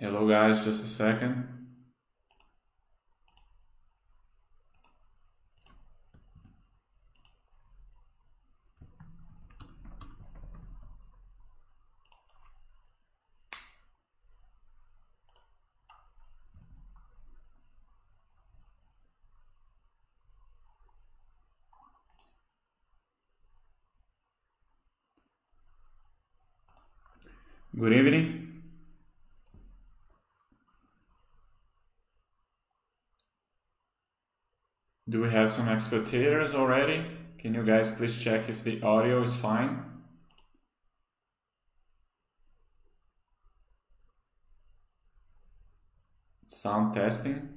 Hello guys, just a second. Good evening. Do we have some spectators already? Can you guys please check if the audio is fine? Sound testing.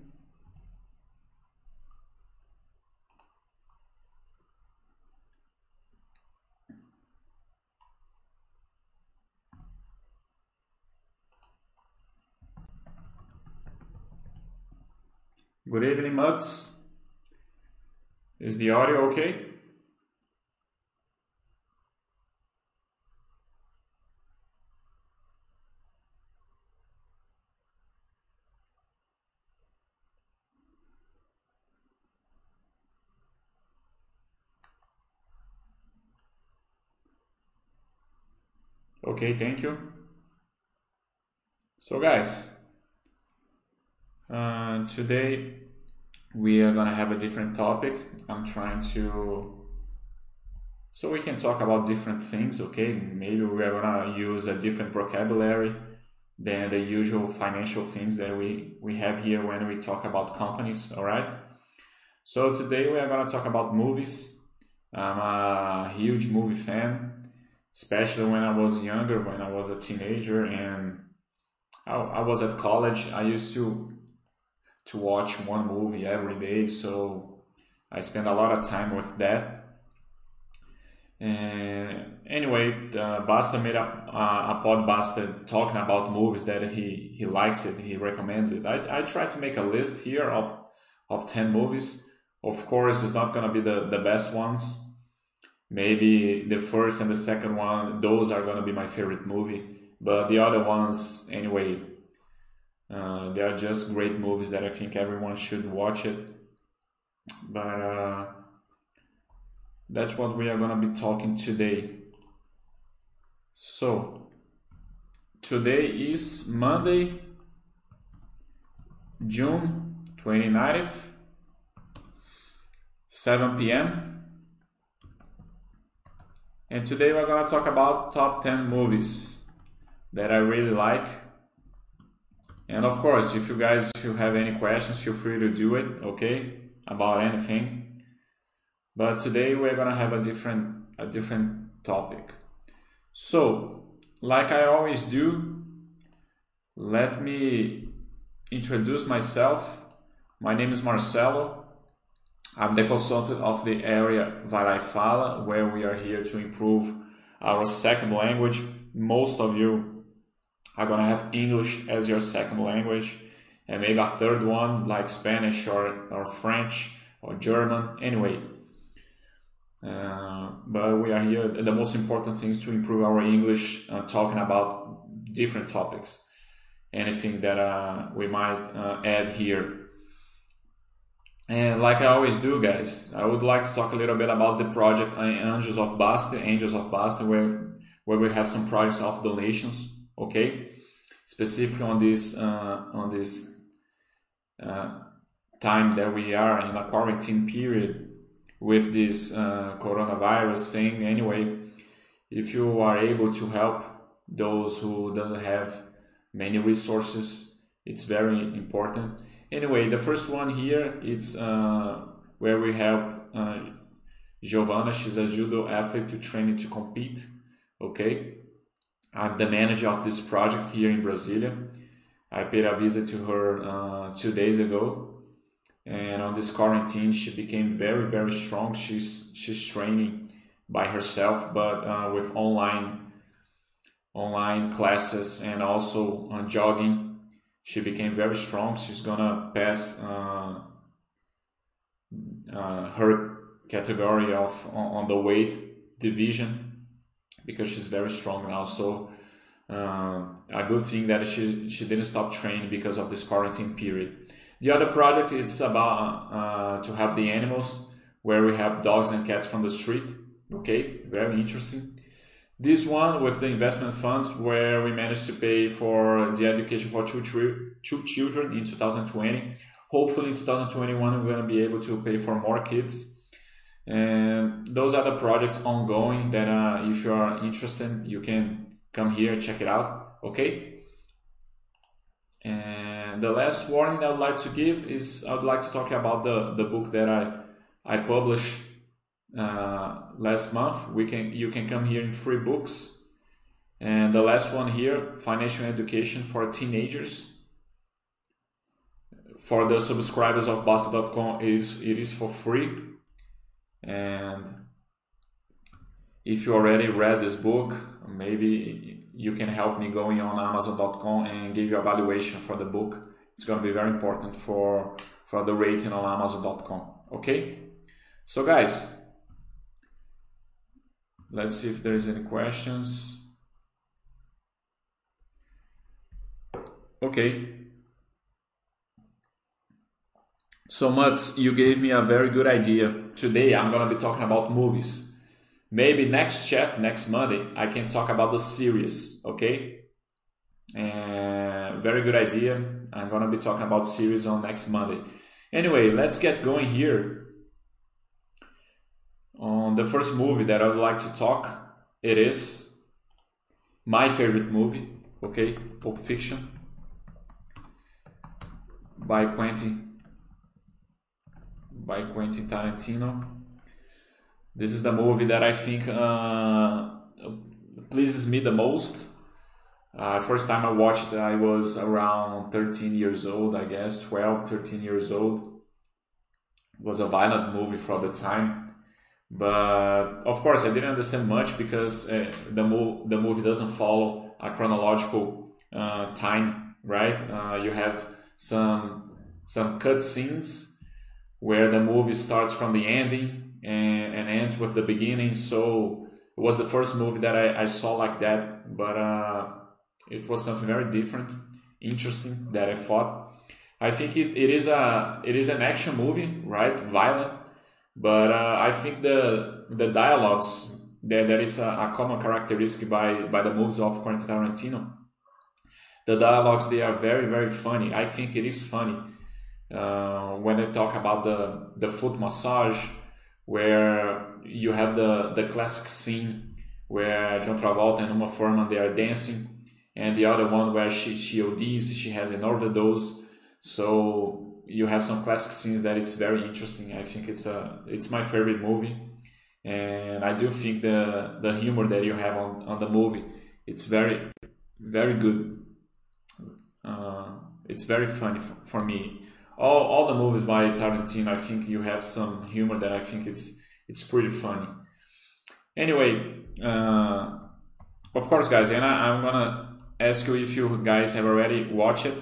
Good evening, Muds. Is the audio okay? Okay, thank you. So guys, uh, today we are gonna have a different topic. I'm trying to so we can talk about different things, okay? Maybe we are gonna use a different vocabulary than the usual financial things that we, we have here when we talk about companies, all right? So today we are gonna talk about movies. I'm a huge movie fan, especially when I was younger, when I was a teenager and I, I was at college. I used to to watch one movie every day, so I spend a lot of time with that. And anyway, uh, Basta made a, uh, a podcast talking about movies that he, he likes it, he recommends it. I, I try to make a list here of, of 10 movies. Of course, it's not going to be the, the best ones. Maybe the first and the second one, those are going to be my favorite movie. But the other ones, anyway, uh, they are just great movies that I think everyone should watch it. But uh, that's what we are gonna be talking today. So today is Monday, June 29th, 7 p.m. And today we're gonna talk about top 10 movies that I really like and of course, if you guys if you have any questions, feel free to do it, okay, about anything. But today we're gonna have a different a different topic. So, like I always do, let me introduce myself. My name is Marcelo. I'm the consultant of the area Vai Fala, where we are here to improve our second language. Most of you are gonna have English as your second language, and maybe a third one like Spanish or, or French or German. Anyway, uh, but we are here. The most important thing is to improve our English, uh, talking about different topics. Anything that uh, we might uh, add here. And like I always do, guys, I would like to talk a little bit about the project uh, Angels of Basti, Angels of Basti, where where we have some projects of donations okay? Specifically on this uh, on this uh, time that we are in a quarantine period with this uh, coronavirus thing. Anyway if you are able to help those who doesn't have many resources it's very important. Anyway the first one here it's uh, where we help uh, Giovanna. She's a judo athlete to train to compete. Okay I'm the manager of this project here in Brasilia. I paid a visit to her uh, two days ago, and on this quarantine, she became very, very strong. She's she's training by herself, but uh, with online online classes and also uh, jogging. She became very strong. She's gonna pass uh, uh, her category of on, on the weight division because she's very strong now. So uh, a good thing that she she didn't stop training because of this quarantine period. The other project it's about uh, to help the animals, where we have dogs and cats from the street. Okay, very interesting. This one with the investment funds, where we managed to pay for the education for two, two children in 2020. Hopefully, in 2021, we're going to be able to pay for more kids. And those are the projects ongoing that, uh, if you are interested, you can come here and check it out. Okay. And the last warning I would like to give is I would like to talk about the, the book that I I published uh, last month. We can you can come here in free books, and the last one here, financial education for teenagers. For the subscribers of Bastter.com, is it is for free, and if you already read this book, maybe you can help me going on Amazon.com and give you a valuation for the book. It's going to be very important for for the rating on Amazon.com. Okay, so guys, let's see if there's any questions. Okay. So much you gave me a very good idea. Today I'm to be talking about movies. Maybe next chat, next Monday, I can talk about the series, okay? And very good idea. I'm to be talking about series on next Monday. Anyway, let's get going here on the first movie that I would like to talk. It is my favorite movie, okay? Pulp Fiction by Quentin by Quentin Tarantino. This is the movie that I think uh, pleases me the most. Uh, first time I watched it, I was around 13 years old, I guess, 12, 13 years old. It was a violent movie for the time. But of course, I didn't understand much because uh, the, mo- the movie doesn't follow a chronological uh, time, right? Uh, you have some some cut scenes where the movie starts from the ending and, and ends with the beginning. So it was the first movie that I, I saw like that, but uh, it was something very different, interesting that I thought. I think it, it is a it is an action movie, right? Violent, but uh, I think the the dialogues that that is a, a, common characteristic by by the movies of Quentin Tarantino. The dialogues they are very very funny. I think it is funny uh, when they talk about the the foot massage, where you have the the classic scene where John Travolta and Uma Thurman they are dancing, and the other one where she she ODs, she has an overdose. So you have some classic scenes that it's very interesting. I think it's a it's my favorite movie, and I do think the the humor that you have on, on the movie it's very very good. Uh, it's very funny for me. All, all the movies by Tarantino, I think you have some humor that I think it's it's pretty funny. Anyway, uh, of course, guys, and I, I'm gonna ask you if you guys have already watched it.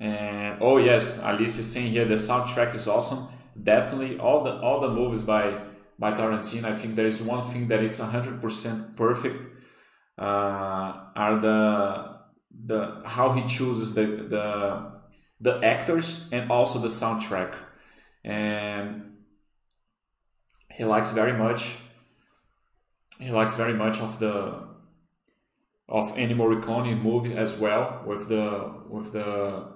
And oh yes, Alice is saying here the soundtrack is awesome. Definitely, all the all the movies by by Tarantino, I think there is one thing that it's hundred percent perfect. Uh, are the the how he chooses the the the actors and also the soundtrack, and he likes very much. He likes very much of the of Ennio Morricone movie as well with the with the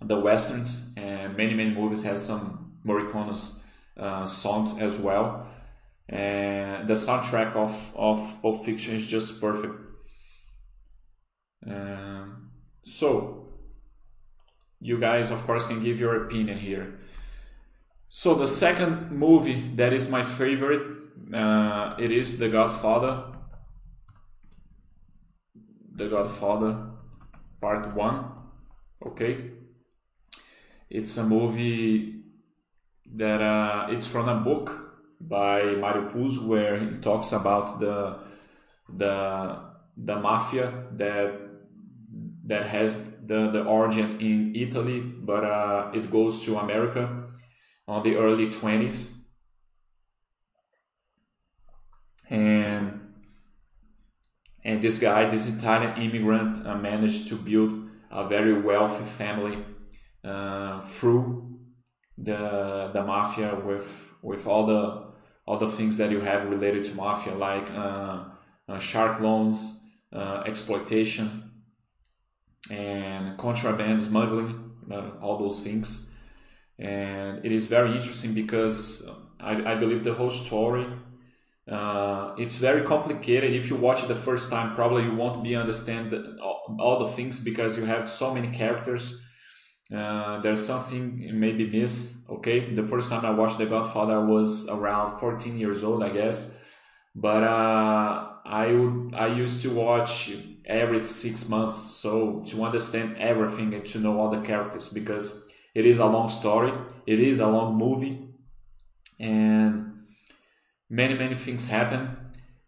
the westerns. And many many movies have some Morricone's uh, songs as well. And the soundtrack of of Pulp Fiction is just perfect. Um, so you guys of course can give your opinion here. So the second movie that is my favorite uh, it is The Godfather. The Godfather Part 1 okay. It's a movie that uh, it's from a book by Mario Puzo where he talks about the the the mafia that that has the, the origin in Italy, but uh, it goes to America on the early 20s. And and this guy, this Italian immigrant, uh, managed to build a very wealthy family uh, through the the mafia with with all the all the things that you have related to mafia, like uh, uh, shark loans, uh, exploitation, and contraband smuggling, uh, all those things. And it is very interesting because I, I believe the whole story uh, it's very complicated. If you watch it the first time, probably you won't be understand the, all, all, the things because you have so many characters. Uh, there's something maybe miss. Okay, the first time I watched The Godfather, I was around 14 years old, I guess. But uh, I would I used to watch every six months, so to understand everything and to know all the characters because it is a long story. It is a long movie, and many many things happen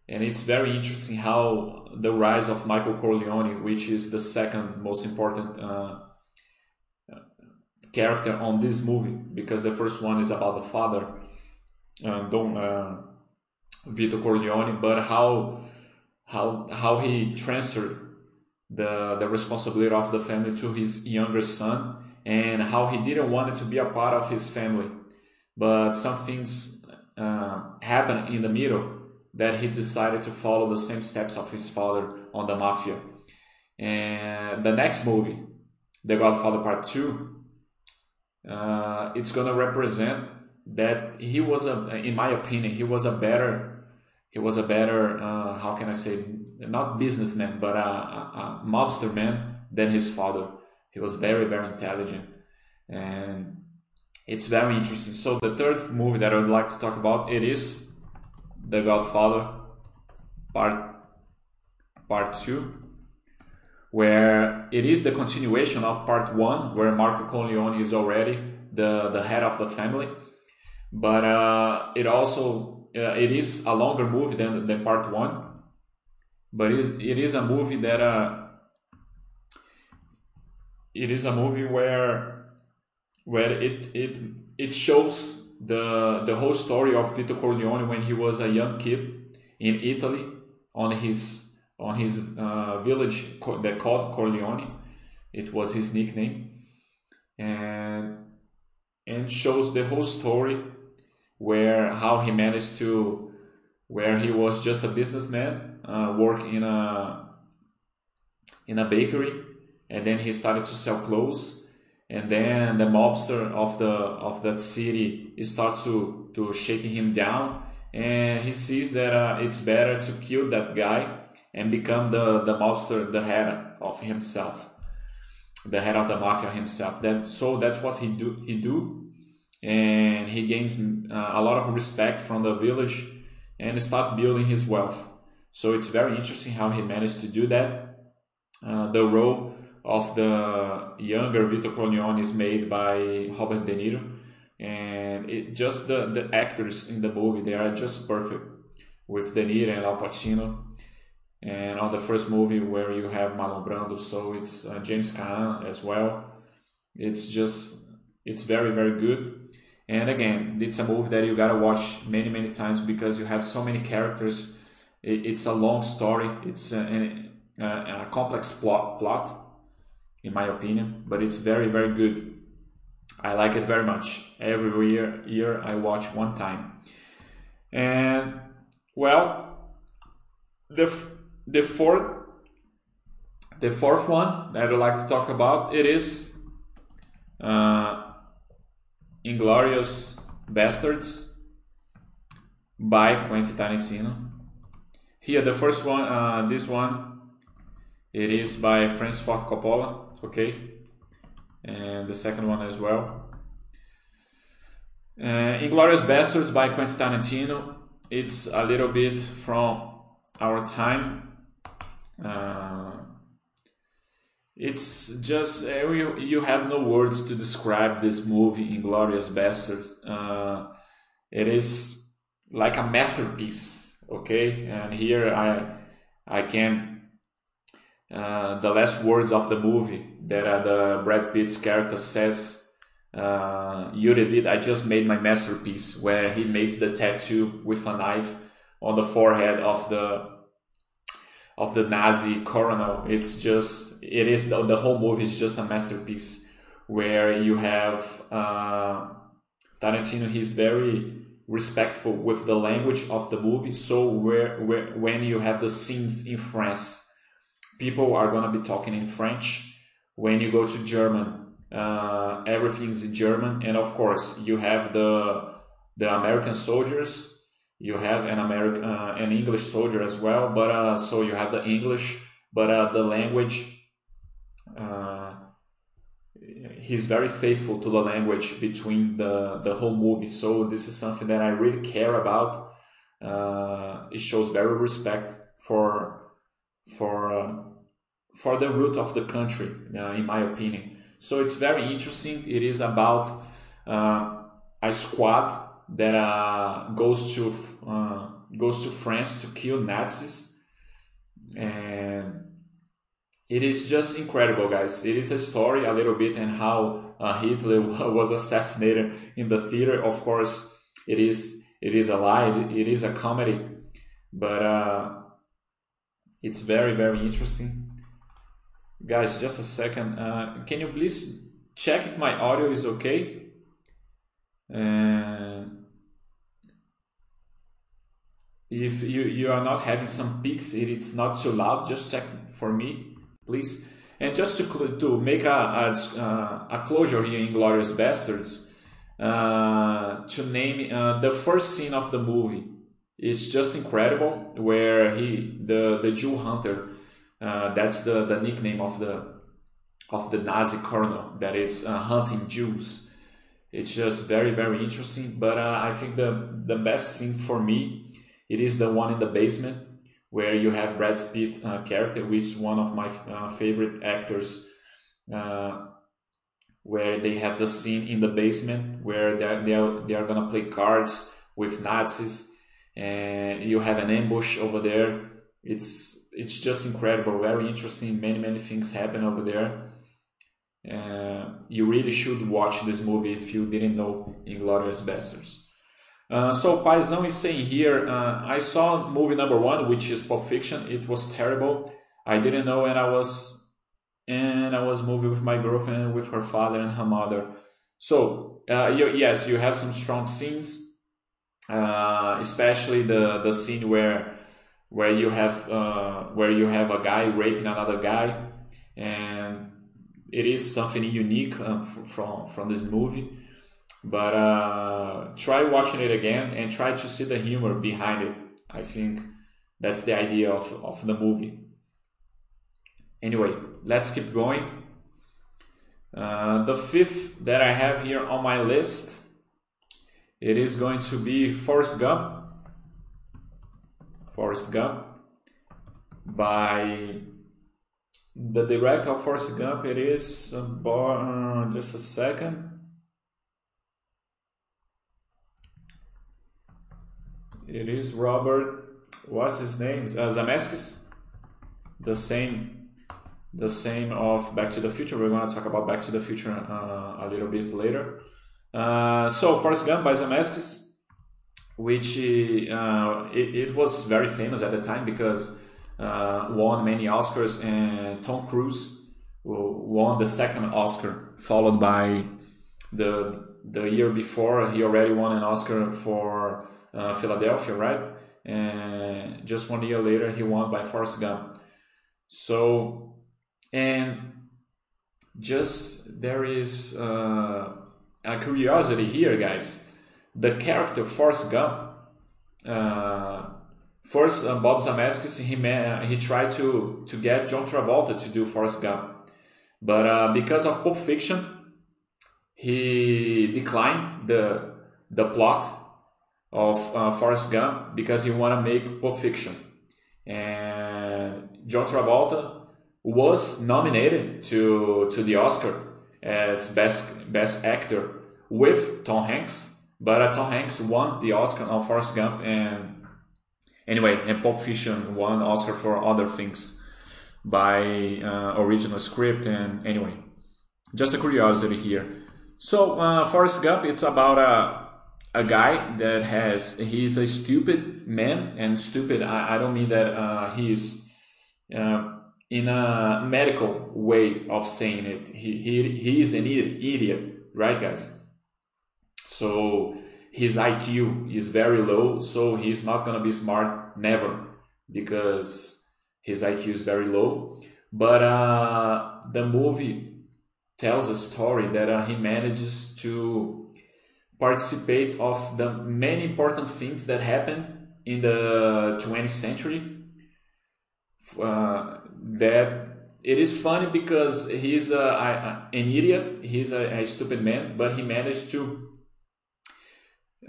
and it's very interesting how the rise of michael corleone which is the second most important uh, character on this movie because the first one is about the father uh, don uh, vito corleone but how how how he transferred the the responsibility of the family to his younger son and how he didn't want it to be a part of his family but some things uh, happened in the middle that he decided to follow the same steps of his father on the mafia. And the next movie, The Godfather Part 2, uh, it's gonna represent that he was a, in my opinion, he was a better, he was a better, uh, how can I say, not businessman, but a, a, a mobster man than his father. He was very, very intelligent, and it's very interesting. So the third movie that I would like to talk about it is The Godfather Part Part Two, where it is the continuation of Part One, where Marco Corleone is already the the head of the family, but uh, it also uh, it is a longer movie than than Part One, but it is it is a movie that uh, it is a movie where where it it it shows the the whole story of Vito Corleone when he was a young kid in Italy on his on his uh, village that called Corleone. It was his nickname, and and shows the whole story where how he managed to where he was just a businessman uh, working in a in a bakery and then he started to sell clothes and then the mobster of the of that city starts to to shaking him down and he sees that uh, it's better to kill that guy and become the the mobster the head of himself the head of the mafia himself. That so that's what he do he do and he gains uh, a lot of respect from the village and start building his wealth so it's very interesting how he managed to do that uh, the role of the younger Vito Corleone is made by Robert De Niro, and it just the the actors in the movie they are just perfect with De Niro and Al Pacino. And on the first movie where you have Marlon Brando, so it's uh, James Caan as well. It's just it's very very good. And again, it's a movie that you gotta watch many many times because you have so many characters. it's a long story. It's a, a, a complex plot plot in my opinion, but it's very, very good. I like it very much. Every year, year I watch one time. And well, the the fourth the fourth one that I'd like to talk about it is uh, Inglourious Basterds by Quentin Tarantino. Here, the first one, uh, this one, it is by Francis Ford Coppola okay? And the second one as well. Uh, Inglourious Basterds by Quentin Tarantino. It's a little bit from our time. Uh, it's just uh, you, you have no words to describe this movie Inglourious Basterds uh, it is like a masterpiece okay? And here I I can uh, the last words of the movie that uh, the Brad Pitt's character says, uh, Yuri did, I just made my masterpiece, where he makes the tattoo with a knife on the forehead of the of the Nazi colonel. It's just it is the, the whole movie is just a masterpiece where you have uh, Tarantino. He's very respectful with the language of the movie. So where, where when you have the scenes in France, people are gonna be talking in French. When you go to German, uh, everything's in German, and of course you have the the American soldiers. You have an American, uh, an English soldier as well, but uh, so you have the English, but uh, the language uh, he's very faithful to the language between the the whole movie. So this is something that I really care about. Uh, it shows very respect for for uh, for the root of the country, in my opinion. So it's very interesting. It is about a squad that uh, goes to uh, goes to France to kill Nazis and it is just incredible, guys. It is a story a little bit and how uh, Hitler was assassinated in the theater. Of course, it is it is a lie. It is a comedy, but uh, it's very very interesting. Guys, just a second. Uh, can you please check if my audio is okay? And if you, you are not having some peaks, it is not too loud, just check for me please. And just to, to make a, a, uh, a closure here Inglourious Basterds, uh, to name uh, the first scene of the movie is just incredible, where he the the Jew hunter, uh, that's the, the nickname of the of the Nazi colonel that is uh, hunting Jews. It's just very very interesting. But uh, I think the the best scene for me it is the one in the basement where you have Brad Pitt uh, character, which is one of my uh, favorite actors, uh, where they have the scene in the basement where they're, they're, they're gonna play cards with Nazis, and you have an ambush over there. It's it's just incredible, very interesting. Many many things happen over there. Uh, you really should watch this movie if you didn't know Inglourious Basterds. Uh, so Paisão is saying here, uh, I saw movie number one, which is Pulp Fiction. It was terrible. I didn't know, and I was, and I was moving with my girlfriend, with her father and her mother. So uh, you, yes, you have some strong scenes, uh, especially the the scene where where you have uh, where you have a guy raping another guy, and it is something unique from from this movie but uh, try watching it again and try to see the humor behind it. I think that's the idea of, of the movie. Anyway, let's keep going. Uh, the fifth that I have here on my list, it is going to be Forrest Gump. Forrest Gump by the director of Forrest Gump. It is uh, just a second. It is Robert. What's his name? Uh, Zemeckis. The same, the same of Back to the Future. We're gonna talk about Back to the Future uh, a little bit later. Uh, so Forrest Gump by Zemeckis, which uh, it, it, was very famous at the time because uh, won many Oscars, and Tom Cruise won the second Oscar, followed by the the year before he already won an Oscar for uh, Philadelphia, right? And just one year later, he won by Forrest Gump. So, and just there is uh, a curiosity here, guys. The character Forrest Gump, uh, first uh, Bob Zemeckis, he he tried to to get John Travolta to do Forrest Gump, but uh, because of Pulp Fiction, he declined the the plot of uh, Forrest Gump because he want to make Pulp Fiction. And John Travolta was nominated to to the Oscar as best best actor with Tom Hanks, but uh, Tom Hanks won the Oscar on Forrest Gump and anyway, and Pulp Fiction won Oscar for other things by uh, original script and anyway, just a curiosity here. So uh, Forrest Gump, it's about a a guy that has he's a stupid man and stupid I, I don't mean that uh, he's uh, in a medical way of saying it. He, he, he is an idiot, right, guys? So his IQ is very low, so he's not gonna be smart never because his IQ is very low. But uh, the movie tells a story that uh, he manages to participate of the many important things that happen in the 20th century. Uh, that it is funny because he's a, a, an idiot, he's a, a, stupid man, but he managed to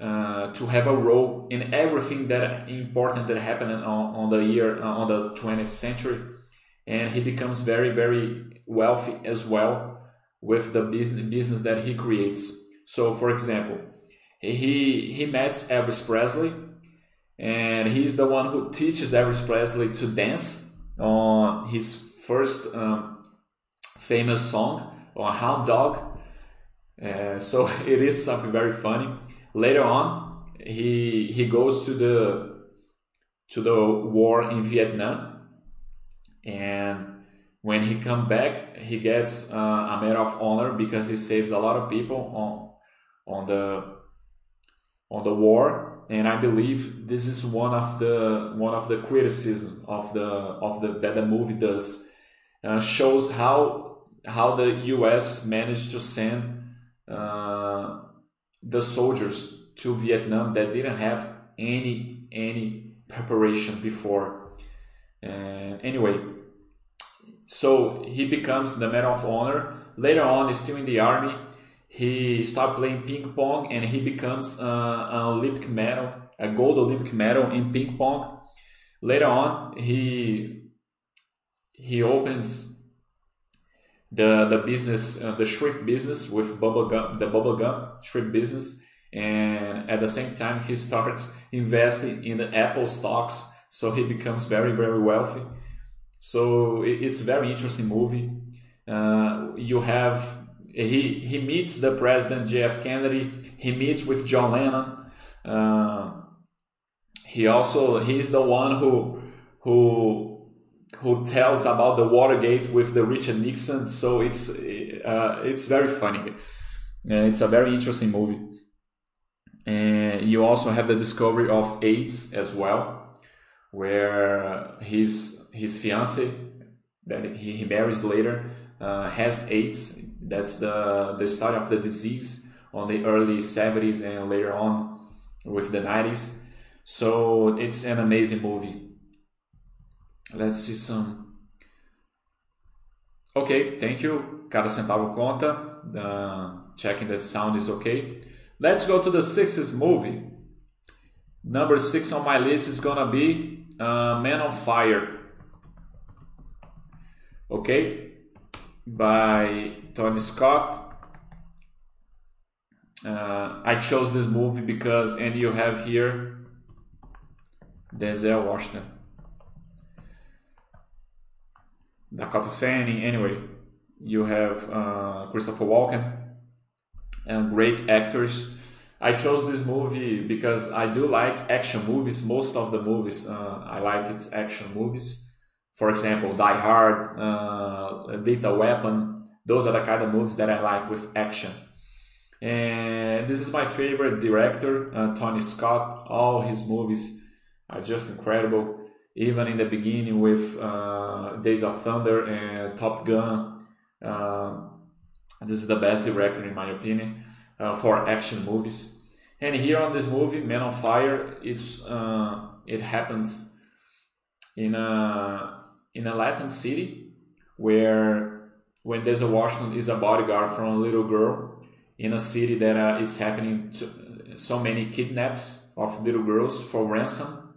uh, to have a role in everything that important that happened on, on the year uh, on the 20th century, and he becomes very very wealthy as well with the business business that he creates. So, for example, he he met Elvis Presley, and he's the one who teaches Elvis Presley to dance on his first um, famous song on Hound Dog. Uh, so it is something very funny. Later on, he he goes to the to the war in Vietnam, and when he come back, he gets uh, a medal of honor because he saves a lot of people on on the on the war and I believe this is one of the one of the criticism of the of the that the movie does uh, shows how how the U.S. managed to send uh, the soldiers to Vietnam that didn't have any any preparation before. Uh, anyway, so he becomes the Medal of Honor. Later on, still in the army, he started playing ping pong and he becomes uh, an Olympic medal, a gold Olympic medal in ping pong. Later on, he he opens the the business, uh, the shrimp business with bubble gum, the bubble gum shrimp business, and at the same time he starts investing in the Apple stocks, so he becomes very very wealthy. So it's a very interesting movie. Uh, you have he he meets the president JF Kennedy. He meets with John Lennon. Uh, he also he's the one who who who tells about the Watergate with the Richard Nixon. So it's uh, it's very funny. Uh, it's a very interesting movie. And you also have the discovery of AIDS as well, where his his fiance that he, he marries later uh, has AIDS that's the, the start of the disease on the early 70s and later on with the 90s. So it's an amazing movie. Let's see some. Okay, thank you. Cada centavo conta. Uh, checking that sound is okay. Let's go to the sixth movie. Number six on my list is gonna be uh, Man on Fire. Okay, by Tony Scott. Uh, I chose this movie because, and you have here Denzel Washington, Dakota Fanning. Anyway, you have uh, Christopher Walken, and great actors. I chose this movie because I do like action movies. Most of the movies uh, I like it's action movies. For example, Die Hard, uh, Lethal Weapon. Those are the kind of movies that I like with action. And this is my favorite director, uh, Tony Scott. All his movies are just incredible. Even in the beginning with uh, Days of Thunder and Top Gun. Uh, this is the best director in my opinion uh, for action movies. And here on this movie, Man on Fire, it's uh, it happens in a in a Latin city where when Denzel Washington is a bodyguard from a little girl in a city that uh, it's happening to, so many kidnaps of little girls for ransom.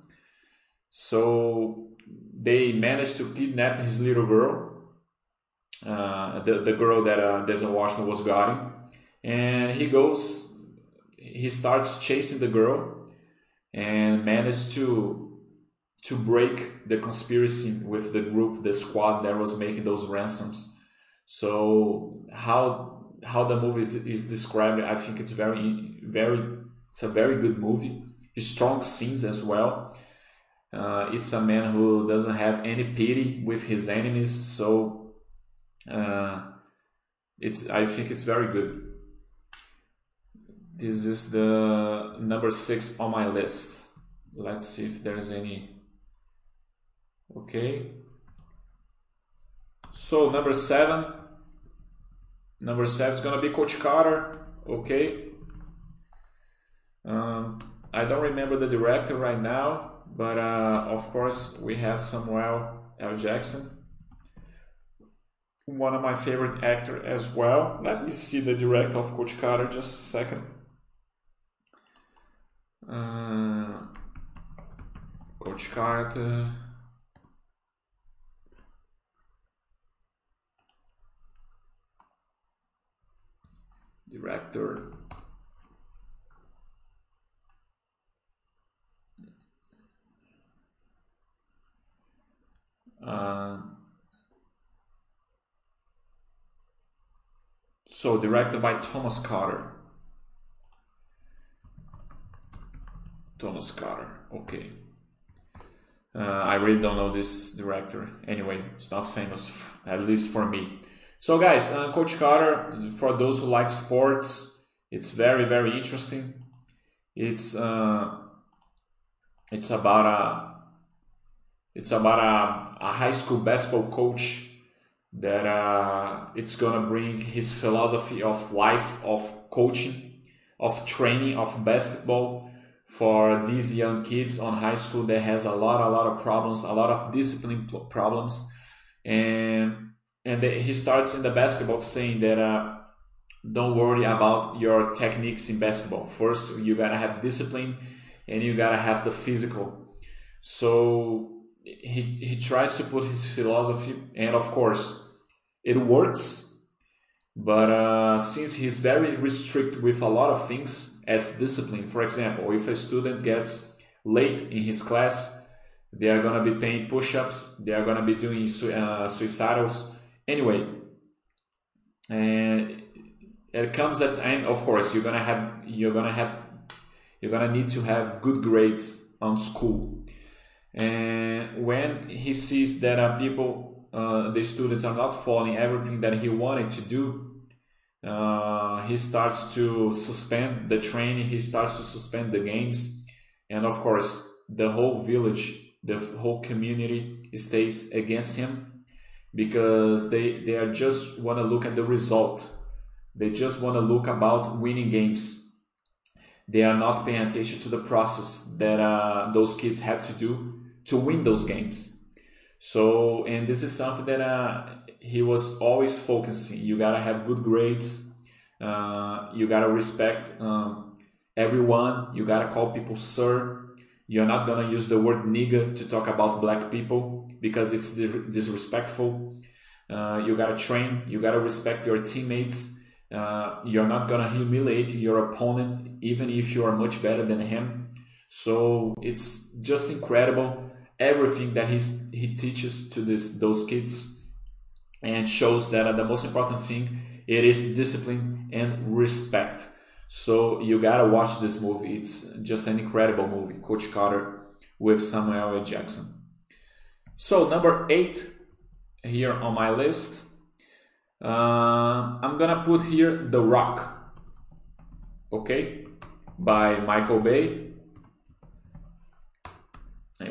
So they managed to kidnap his little girl, uh, the, the girl that uh, Denzel Washington was guarding. And he goes, he starts chasing the girl and managed to to break the conspiracy with the group, the squad that was making those ransoms. So how how the movie is described, I think it's very very it's a very good movie. Strong scenes as well. Uh, it's a man who doesn't have any pity with his enemies, so uh, it's I think it's very good. This is the number six on my list. Let's see if there's any. Okay. So number seven. Number seven is gonna be Coach Carter. Okay. Um, I don't remember the director right now, but uh, of course we have Samuel L. Jackson, one of my favorite actor as well. Let me see the director of Coach Carter just a second. Uh, Coach Carter. Director. Uh, so directed by Thomas Carter. Thomas Carter. Okay. Uh, I really don't know this director. Anyway, it's not famous, at least for me. So, guys, uh, Coach Carter, for those who like sports, it's very, very interesting. It's uh, it's about a it's about a, a high school basketball coach that uh, it's gonna bring his philosophy of life, of coaching, of training, of basketball for these young kids on high school that has a lot, a lot of problems, a lot of discipline problems, and and he starts in the basketball saying that uh, don't worry about your techniques in basketball. First, you gotta have discipline, and you gotta have the physical. So he he tries to put his philosophy, and of course, it works. But uh, since he's very restricted with a lot of things as discipline, for example, if a student gets late in his class, they are gonna be paying push-ups, they are gonna be doing uh, suicidals. Anyway, and it comes at time. Of course, you're gonna have you're gonna have you're gonna need to have good grades on school and when he sees that uh, people, uh, the students are not following everything that he wanted to do, uh, he starts to suspend the training, he starts to suspend the games. And of course, the whole village, the whole community stays against him because they, they are just want to look at the result. They just want to look about winning games. They are not paying attention to the process that uh, those kids have to do to win those games. So, and this is something that uh, he was always focusing. You gotta have good grades. Uh, you gotta respect um, everyone. You gotta call people sir. You're not gonna use the word nigga to talk about black people because it's disrespectful. Uh, you gotta train. You gotta respect your teammates. Uh, you're not gonna humiliate your opponent even if you are much better than him. So it's just incredible everything that he's, he teaches to this those kids and shows that uh, the most important thing it is discipline and respect so you gotta watch this movie it's just an incredible movie coach carter with samuel l jackson so number eight here on my list uh, i'm gonna put here the rock okay by michael bay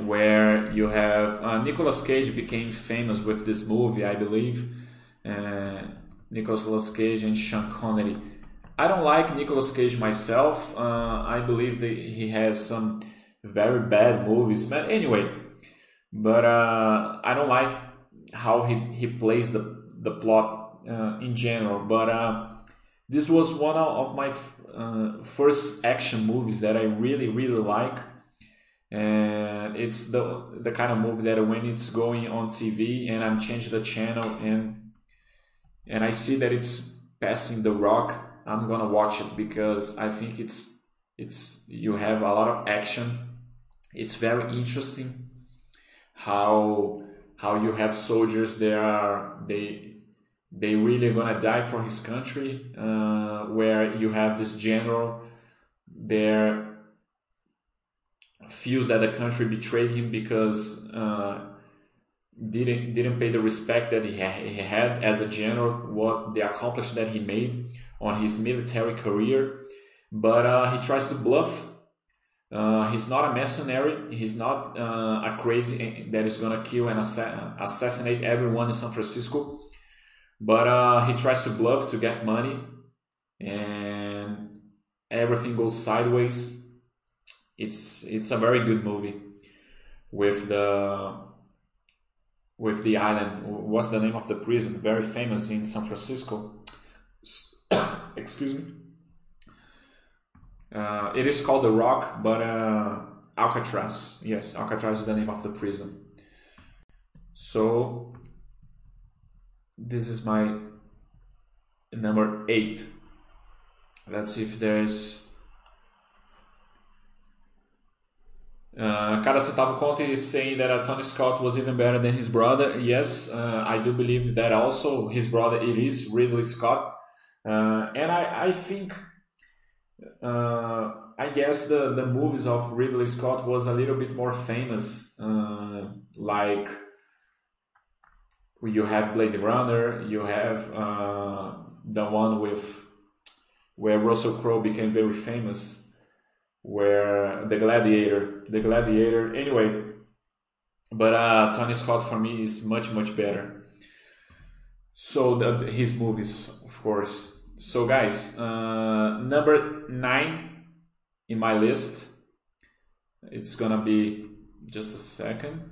where you have uh, Nicolas Cage became famous with this movie, I believe. Uh, Nicolas Cage and Sean Connery. I don't like Nicolas Cage myself. Uh, I believe that he has some very bad movies, but anyway. But uh, I don't like how he, he plays the the plot uh, in general. But uh, this was one of my uh, first action movies that I really really like and it's the the kind of movie that when it's going on TV and I'm changing the channel and and I see that it's passing The Rock, I'm gonna watch it because I think it's it's you have a lot of action. It's very interesting how how you have soldiers there are they they really gonna die for his country uh, where you have this general there feels that the country betrayed him because uh, didn't didn't pay the respect that he, ha- he had as a general, what the accomplishment that he made on his military career. But uh, he tries to bluff. Uh, he's not a mercenary. He's not uh, a crazy that is gonna kill and assa- assassinate everyone in San Francisco. But uh, he tries to bluff to get money, and everything goes sideways. It's it's a very good movie with the with the island. What's the name of the prison? Very famous in San Francisco. Excuse me. Uh, it is called the Rock, but uh, Alcatraz. Yes, Alcatraz is the name of the prison. So this is my number eight. Let's see if there's Uh, Cada Centavo Conta is saying that uh, Tony Scott was even better than his brother. Yes, uh, I do believe that also. His brother, it is Ridley Scott. Uh, and I, I think, uh, I guess the, the movies of Ridley Scott was a little bit more famous. Uh, like, you have Blade Runner, you have the one with where Russell Crowe became very famous where the gladiator the gladiator anyway but uh tony scott for me is much much better so the, his movies of course so guys uh number nine in my list it's gonna be just a second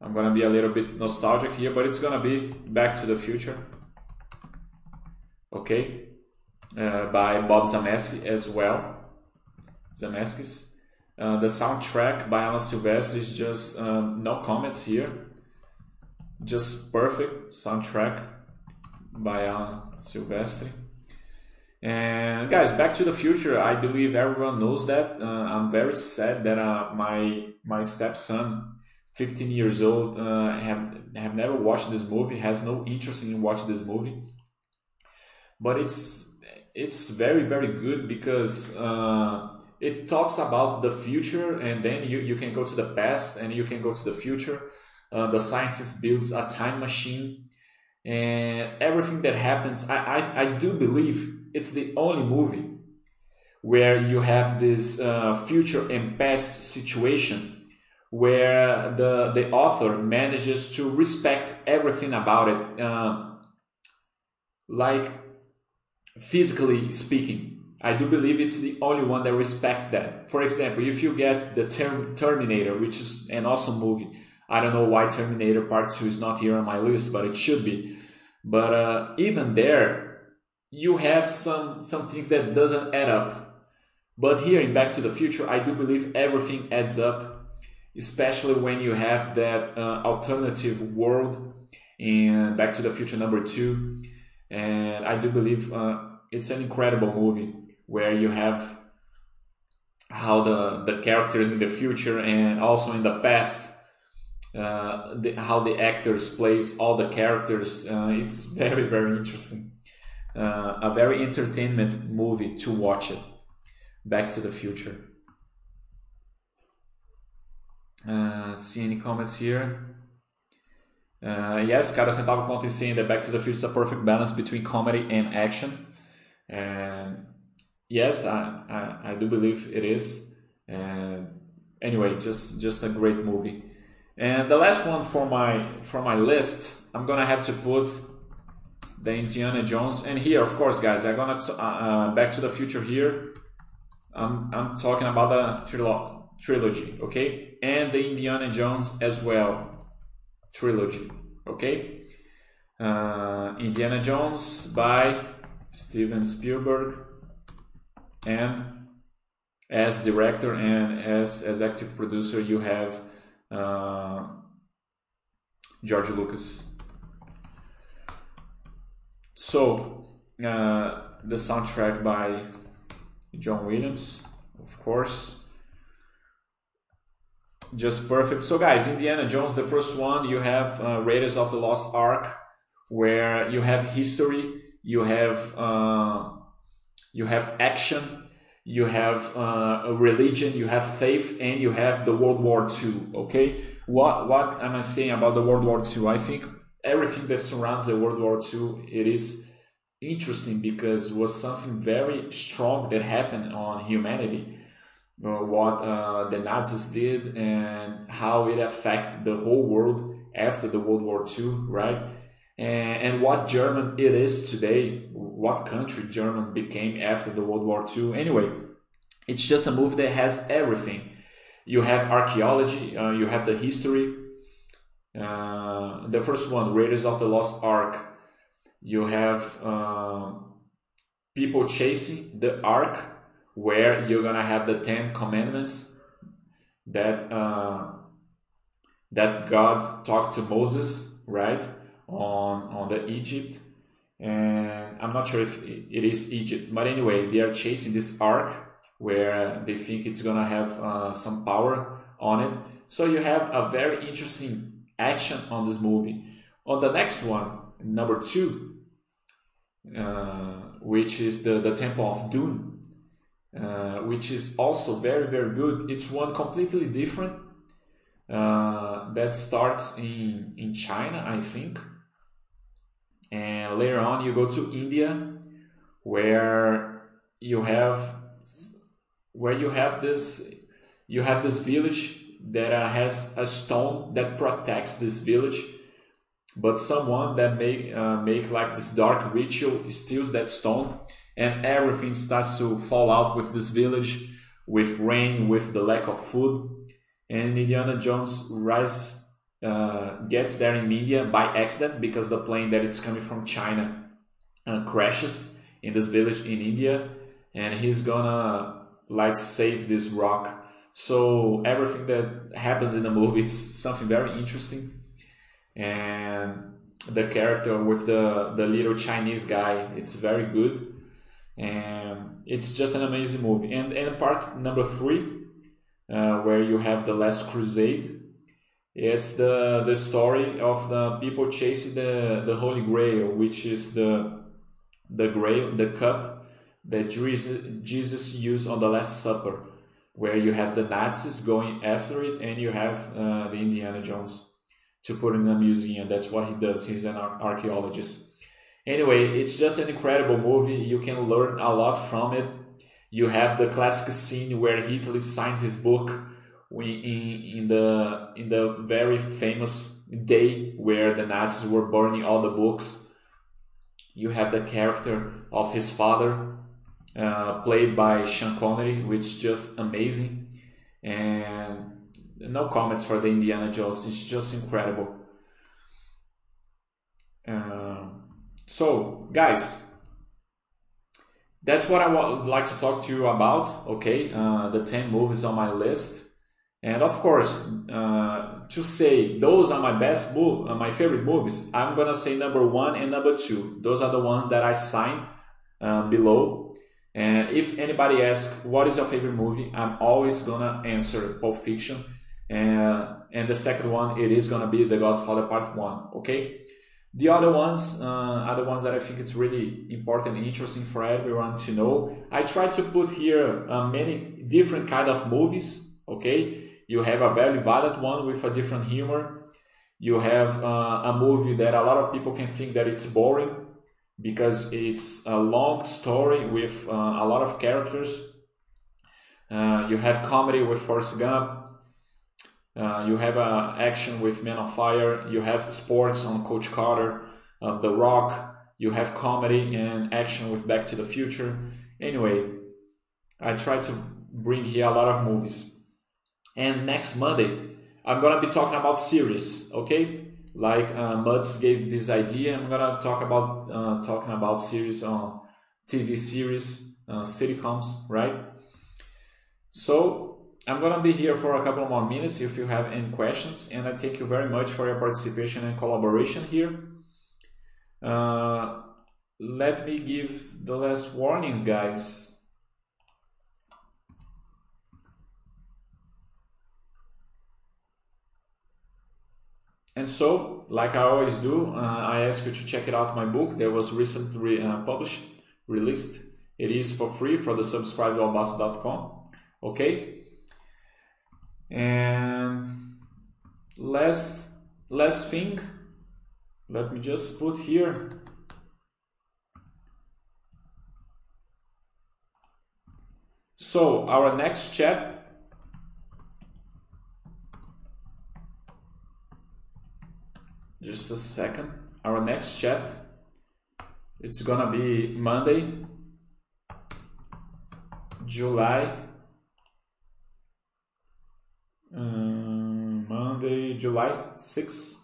i'm gonna be a little bit nostalgic here but it's gonna be back to the future okay uh, by Bob Zemeckis as well. Zemeckis. Uh, the soundtrack by Alan Silvestri is just uh, no comments here. Just perfect soundtrack by Alan Silvestri. And guys, Back to the Future. I believe everyone knows that. Uh, I'm very sad that uh, my my stepson, 15 years old, uh, have have never watched this movie. Has no interest in watching this movie. But it's it's very very good because uh, it talks about the future and then you, you can go to the past and you can go to the future uh, the scientist builds a time machine and everything that happens I, I, I do believe it's the only movie where you have this uh, future and past situation where the, the author manages to respect everything about it uh, like physically speaking. I do believe it's the only one that respects that. For example, if you get the term Terminator, which is an awesome movie, I don't know why Terminator Part 2 is not here on my list, but it should be. But uh, even there, you have some, some things that doesn't add up. But here in Back to the Future, I do believe everything adds up, especially when you have that uh, alternative world in Back to the Future number 2 and I do believe uh, it's an incredible movie where you have how the the characters in the future and also in the past uh, the, how the actors plays all the characters uh, it's very very interesting uh, a very entertainment movie to watch it back to the future uh, see any comments here uh, yes, Cada Centavo Conta is saying that Back to the Future is a perfect balance between comedy and action. And yes, I, I, I do believe it is. And anyway, just just a great movie. And the last one for my for my list, I'm gonna have to put the Indiana Jones. And here, of course, guys, I'm gonna uh, uh, Back to the Future here. I'm I'm talking about the trilo- trilogy, okay, and the Indiana Jones as well trilogy. Okay, uh, Indiana Jones by Steven Spielberg, and as director and as executive producer, you have uh, George Lucas. So uh, the soundtrack by John Williams, of course just perfect. So, guys, Indiana Jones, the first one, you have uh, Raiders of the Lost Ark, where you have history, you have uh, you have action, you have uh, a religion, you have faith, and you have the World War II. Okay, what what am I saying about the World War II? I think everything that surrounds the World War II it is interesting because it was something very strong that happened on humanity. Uh, what uh, the Nazis did and how it affected the whole world after the World War II, right? And, and what German it is today, what country German became after the World War II. Anyway, it's just a movie that has everything. You have archaeology, uh, you have the history. Uh, the first one, Raiders of the Lost Ark. You have uh, people chasing the Ark, where you're gonna have the Ten Commandments that uh, that God talked to Moses, right, on on the Egypt, and I'm not sure if it is Egypt, but anyway, they are chasing this ark where they think it's gonna have uh, some power on it. So you have a very interesting action on this movie. On the next one, number two, uh, which is the the Temple of Doom, uh, which is also very very good. It's one completely different uh, that starts in in China, I think, and later on you go to India, where you have where you have this you have this village that uh, has a stone that protects this village. But someone that make uh, make like this dark ritual steals that stone and everything starts to fall out with this village with rain with the lack of food. And indiana jones rise uh, gets there in india by accident because the plane that it's coming from china uh, crashes in this village in india and he's gonna like save this rock. So everything that happens in the movie it's something very interesting. And the character with the the little Chinese guy it's very good. And it's just an amazing movie. And and part number three uh, where you have the last crusade it's the the story of the people chasing the the holy grail which is the the grail the cup that jesus, jesus used on the last supper where you have the nazis going after it and you have uh, the indiana jones to put in a museum. That's what he does. He's an archaeologist. Anyway, it's just an incredible movie. You can learn a lot from it. You have the classic scene where Hitler signs his book in, in the in the very famous day where the Nazis were burning all the books. You have the character of his father, uh, played by Sean Connery, which is just amazing. And no comments for the Indiana Jones. It's just incredible. Uh, so, guys, that's what I would like to talk to you about. Okay, uh, the ten movies on my list, and of course, uh, to say those are my best move, uh, my favorite movies, I'm gonna say number one and number two. Those are the ones that I signed uh, below. And if anybody asks what is your favorite movie, I'm always gonna answer Pulp Fiction and and the second one it is gonna be the Godfather Part One. Okay. The other ones uh, are the ones that I think it's really important and interesting for everyone to know. I try to put here uh, many different kind of movies. Okay, you have a very valid one with a different humor. You have uh, a movie that a lot of people can think that it's boring because it's a long story with uh, a lot of characters. Uh, you have comedy with Forrest Gump uh, you have uh, action with Men on Fire. You have sports on Coach Carter, uh, The Rock. You have comedy and action with Back to the Future. Anyway, I try to bring here a lot of movies. And next Monday, I'm gonna be talking about series. Okay, like uh, Muds gave this idea. I'm gonna talk about uh, talking about series on TV series, uh, sitcoms, right? So I'm to be here for a couple more minutes if you have any questions, and I thank you very much for your participation and collaboration here. Uh, let me give the last warnings, guys. And so, like I always do, uh, I ask you to check it out my book that was recently uh, published, released It is for free for the subscribe subscribe.bastter.com. Okay. And last last thing, let me just put here. So our next chat just a second. Our next chat it's gonna be Monday, July um, Monday, July 6th,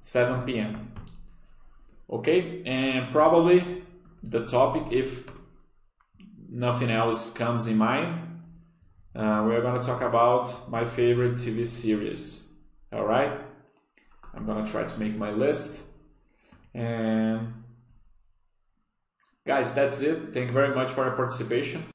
7 p.m. Okay, and probably the topic, if nothing else comes in mind, uh, we're going to talk about my favorite TV series. All right, I'm going to try to make my list. And guys, that's it. Thank you very much for your participation.